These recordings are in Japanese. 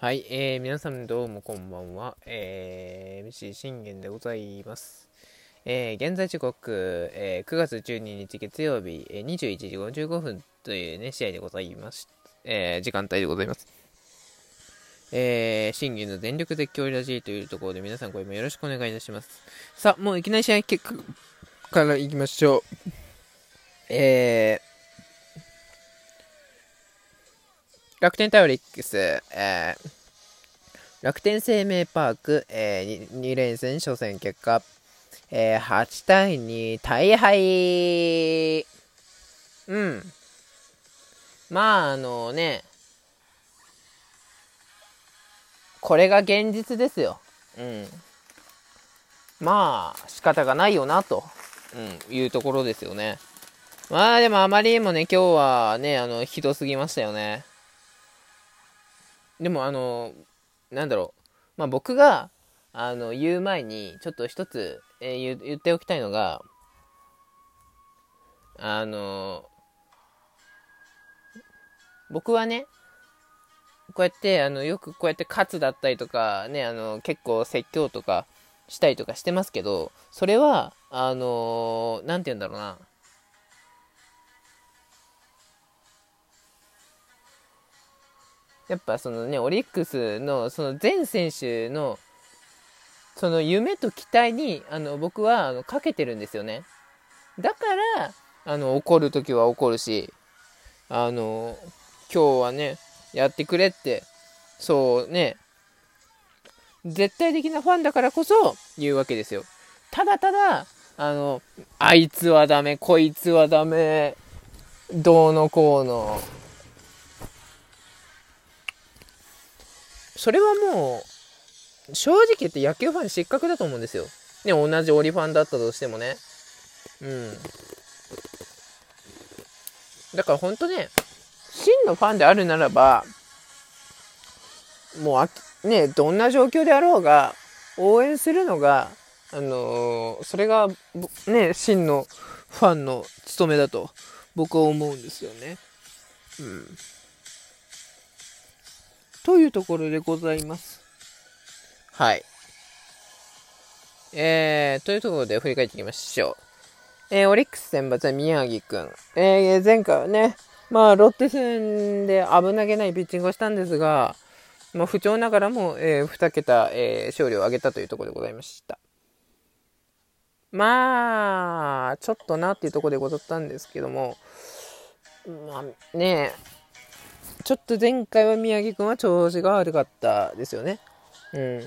はい、えー、皆さんどうもこんばんは。えー、MC 信玄でございます。えー、現在時刻、えー、9月12日月曜日、えー、21時55分というね、試合でございます。えー、時間帯でございます。えー、信玄の全力絶叫ラジーというところで皆さんこれもよろしくお願いいたします。さあ、もういきなり試合結果からいきましょう。えー、楽天対オリックス、えー、楽天生命パーク、えー、2, 2連戦初戦結果、えー、8対2大敗うん。まあ、あのね、これが現実ですよ。うん。まあ、仕方がないよな、と、うん、いうところですよね。まあでもあまりにもね、今日はね、あの、ひどすぎましたよね。でもあのなんだろう。まあ僕があの言う前にちょっと一つ、えー、言っておきたいのがあの僕はねこうやってあのよくこうやって勝つだったりとかねあの結構説教とかしたりとかしてますけどそれはあの何て言うんだろうな。やっぱそのね、オリックスのその全選手のその夢と期待にあの僕はあのかけてるんですよね。だからあの怒る時は怒るし、あの今日はね、やってくれって、そうね、絶対的なファンだからこそ言うわけですよ。ただただ、あの、あいつはダメ、こいつはダメ、どうのこうの、それはもう、正直言って野球ファン失格だと思うんですよ。ね、同じオリファンだったとしてもね。うん。だから本当ね、真のファンであるならば、もうあ、ね、どんな状況であろうが、応援するのが、あのー、それが、ね、真のファンの務めだと、僕は思うんですよね。うん。というところでございます。はい。えー、というところで振り返っていきましょう。えー、オリックス選抜は宮城くん。えー、前回はね、まあ、ロッテ戦で危なげないピッチングをしたんですが、まあ、不調ながらも、えー、2桁、えー、勝利を挙げたというところでございました。まあ、ちょっとなっていうところでござったんですけども、まあねえ、ちょっと前回は宮城くんは調子が悪かったですよね。うん。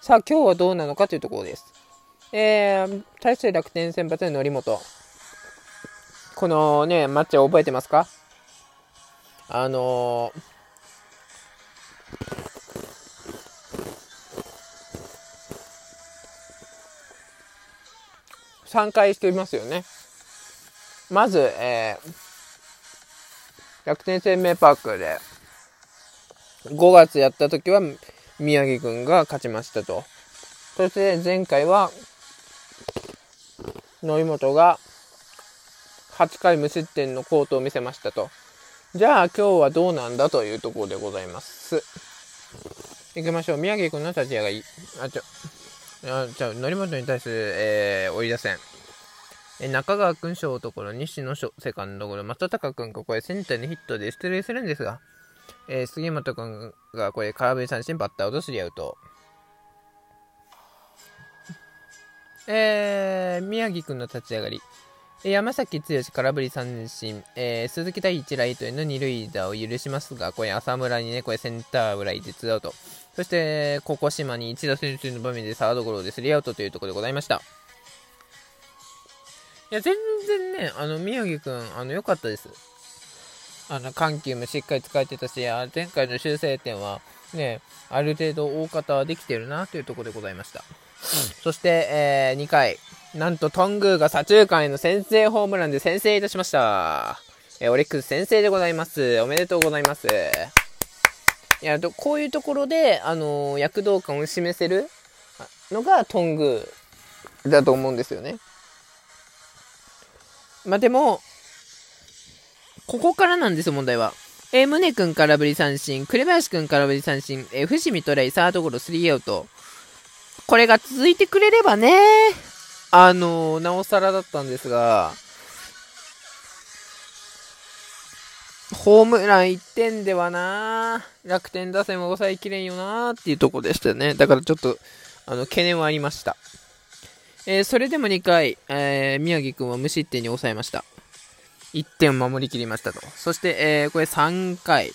さあ、今日はどうなのかというところです。えー、対して楽天先発の則本。このね、マッチは覚えてますか？あのー、3回していますよね。まず、えー、楽天生命パークで、5月やった時は宮城くんが勝ちましたと。そして前回は、則本が8回無失点のコートを見せましたと。じゃあ今日はどうなんだというところでございます。行きましょう。宮城くんの立ち上がり。あ、ちょ、あじゃあ、則本に対する、えー、追い出せん。え中川君ショートゴロ、西野賞セカンドゴロ、松高君がこれセンターにヒットで出塁するんですが、えー、杉本君がこれ空振り三振バッターをとすリアウト。えー、宮城君の立ち上がり。山崎剛空振り三振、えー、鈴木大一ライトへの二塁打を許しますが、これ浅村にね、これセンターフライでツーアウト。そして、ここ島に一打先生の場面でサードゴロでスリーアウトというところでございました。いや、全然ね、あの、宮城くん、あの、良かったです。あの、緩急もしっかり使えてたし、前回の修正点は、ね、ある程度大方はできてるなというところでございました。うん、そして、えー、2回、なんとトングーが左中間への先制ホームランで先制いたしました。えー、オリックス先制でございます。おめでとうございます。いや、こういうところで、あのー、躍動感を示せるのがトングーだと思うんですよね。まあでも、ここからなんですよ、問題は。えー、宗君空振り三振、紅林君空振り三振、えー、伏見トライ、サードゴロ、スリーアウト。これが続いてくれればね、あのー、なおさらだったんですが、ホームラン1点ではな楽天打線も抑えきれんよなっていうとこでしたよね。だからちょっと、あの、懸念はありました。えー、それでも2回、えー、宮城くんは無失点に抑えました。1点を守りきりましたと。そして、えー、これ3回。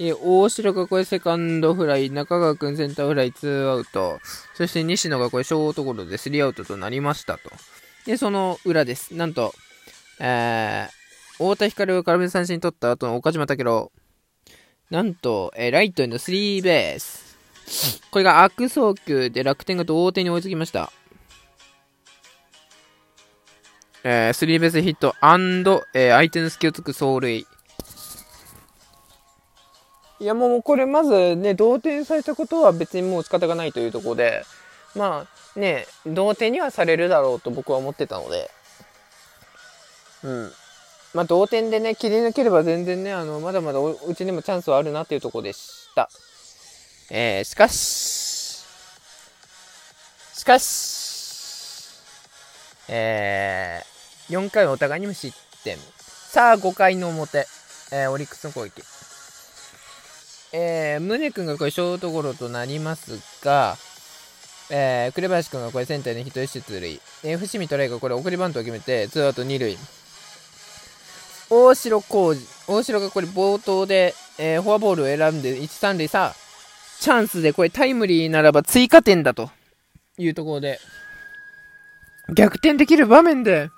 え大城がこれセカンドフライ、中川くんセンターフライ、ツーアウト。そして西野がこれショートゴロでスリーアウトとなりましたと。で、その裏です。なんと、えー、太田光が空振り三振取った後の岡島武郎。なんと、えー、ライトへのスリーベース。これが悪送球で楽天が同点に追いつきました。えー、スリーベースヒットアンドえー、相手の隙をつく走塁。いやもうこれまずね、同点されたことは別にもう仕方がないというところで、まあね、同点にはされるだろうと僕は思ってたので、うん。まあ同点でね、切り抜ければ全然ね、あの、まだまだうちにもチャンスはあるなっていうところでした。えー、しかし、しかし、えー、4回はお互いに無失点。さあ、5回の表、えー、オリックスの攻撃。えー、宗君がこれショートゴロとなりますが、えー、紅林君がこれセンターにヒット出塁。えー、伏見トライがこれ送りバントを決めて、ツーアウト2塁。大城浩二。大城がこれ冒頭で、えー、フォアボールを選んで1、3塁。さあ、チャンスでこれタイムリーならば追加点だというところで、逆転できる場面で、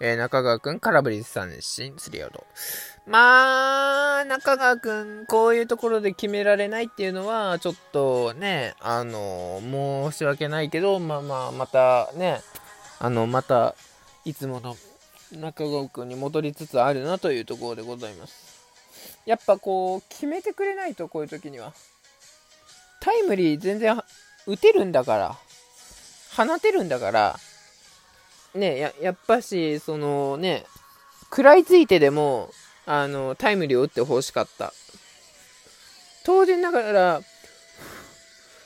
えー、中川くん空振り三振、スリーアウト。まあ、中川くん、こういうところで決められないっていうのは、ちょっとね、あの、申し訳ないけど、まあまあ、またね、あの、また、いつもの中川くんに戻りつつあるなというところでございます。やっぱこう、決めてくれないと、こういう時には。タイムリー全然打てるんだから、放てるんだから、ね、ややっぱし、そのね、食らいついてでも、あの、タイムリーを打ってほしかった。当然ながら、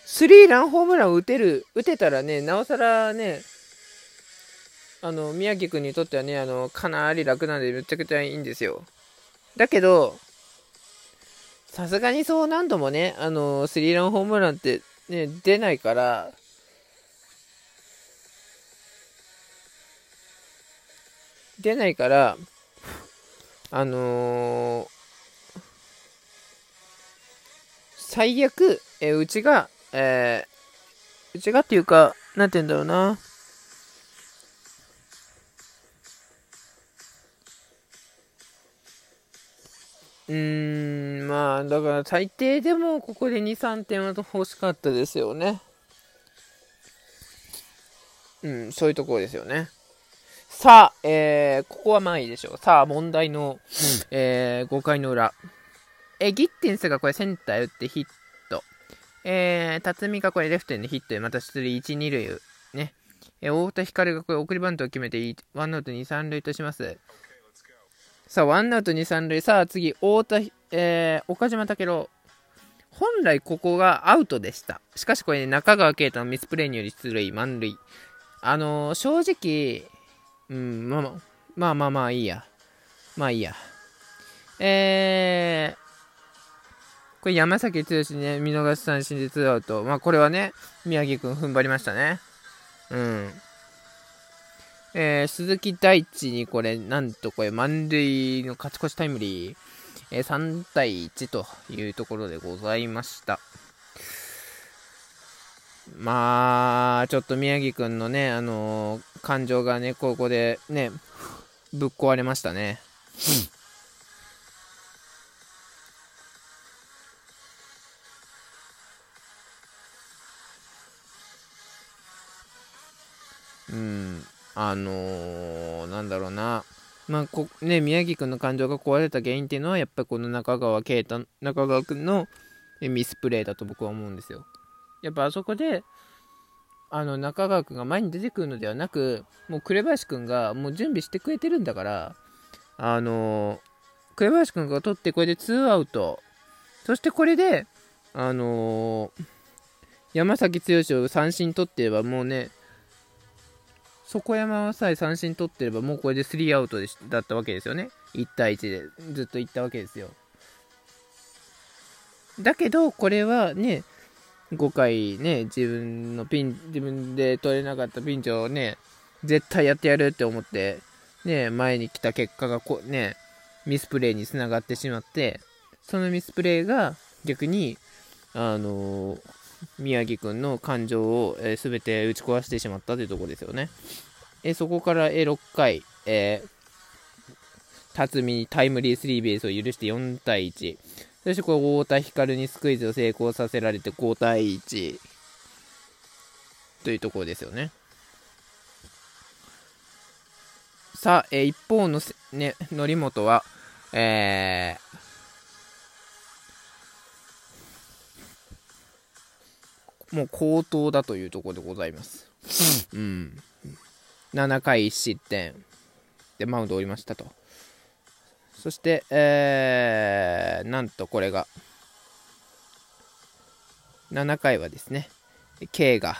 スリーランホームランを打てる、打てたらね、なおさらね、あの、宮城君にとってはね、あの、かなり楽なんでめちゃくちゃいいんですよ。だけど、さすがにそう何度もね、あのスリーランホームランってね、出ないから、出ないから、あのー、最悪、えうちが、えー、うちがっていうか、なんて言うんだろうな。うーん、まあ、だから最低でもここで2、3点は欲しかったですよね。うん、そういうところですよね。さあ、えー、ここはまあいいでしょう。さあ、問題の、えー、5回の裏。えー、ギッテンスがこれセンター打ってヒット。えー、辰巳がこれレフトにヒットでまた出塁1、2塁。ね。えー、太田光がこれ送りバントを決めて、ワンアウト2、3塁とします。さあ、ワンアウト2、3塁。さあ、次、太田、えー、岡島武郎。本来ここがアウトでした。しかしこれ、ね、中川圭太のミスプレーにより出塁、満塁。あのー、正直、うん、まあまあ、まあまあまあいいや。まあいいや。えー、これ山崎剛ね、見逃し三振でツーアウト。まあこれはね、宮城くん踏ん張りましたね。うん。えー、鈴木大地にこれ、なんとこれ、満塁の勝ち越しタイムリー、えー、3対1というところでございました。まあ、ちょっと宮城くんのね、あのー、感情がね、ここでね、ぶっ壊れましたね。うん。あのー、なんだろうな。まあ、こ、ね、宮城くんの感情が壊れた原因っていうのは、やっぱりこの中川圭太、中川くんのミスプレーだと僕は思うんですよ。やっぱあそこで、あの、中川くんが前に出てくるのではなく、もう紅林くんがもう準備してくれてるんだから、あの、紅林君が取って、これでツーアウト。そしてこれで、あの、山崎剛を三振取ってればもうね、底山さえ三振取ってればもうこれでスリーアウトでだったわけですよね。1対1でずっといったわけですよ。だけど、これはね、5回ね、自分のピン、自分で取れなかったピンチをね、絶対やってやるって思って、ね、前に来た結果がこ、ね、ミスプレーにつながってしまって、そのミスプレーが逆に、あのー、宮城くんの感情を、えー、全て打ち壊してしまったというところですよね。えそこから、え6回、えー、辰巳にタイムリースリーベースを許して4対1。そしてこれ、太田光にスクイズを成功させられて5対1。というところですよね。さあ、えー、一方の、ね、則本は、えー、もう高騰だというところでございます。うん。7回1失点でマウンドを降りましたと。そして、えー、なんとこれが、7回はですね、K が、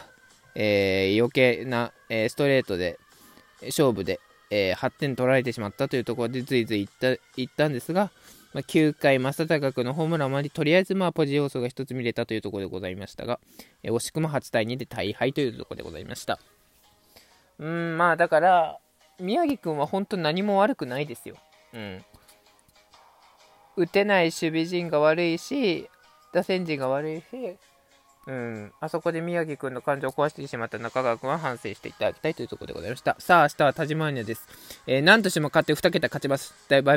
えー、余計な、えー、ストレートで、勝負で、えー、8点取られてしまったというところでずいずいいったんですが、まあ、9回、正隆君のホームランまでとりあえずまあポジ要素が1つ見れたというところでございましたが、えー、惜しくも8対2で大敗というところでございました。うん、まあだから、宮城君は本当何も悪くないですよ。うん。打てない守備陣が悪いし、打線陣が悪いし、うん、あそこで宮城君の感情を壊してしまった中川君は反省していただきたいというところでございました。さあ、明日は田島アニャです。えー、何としても勝って2桁勝ちます。バイバイ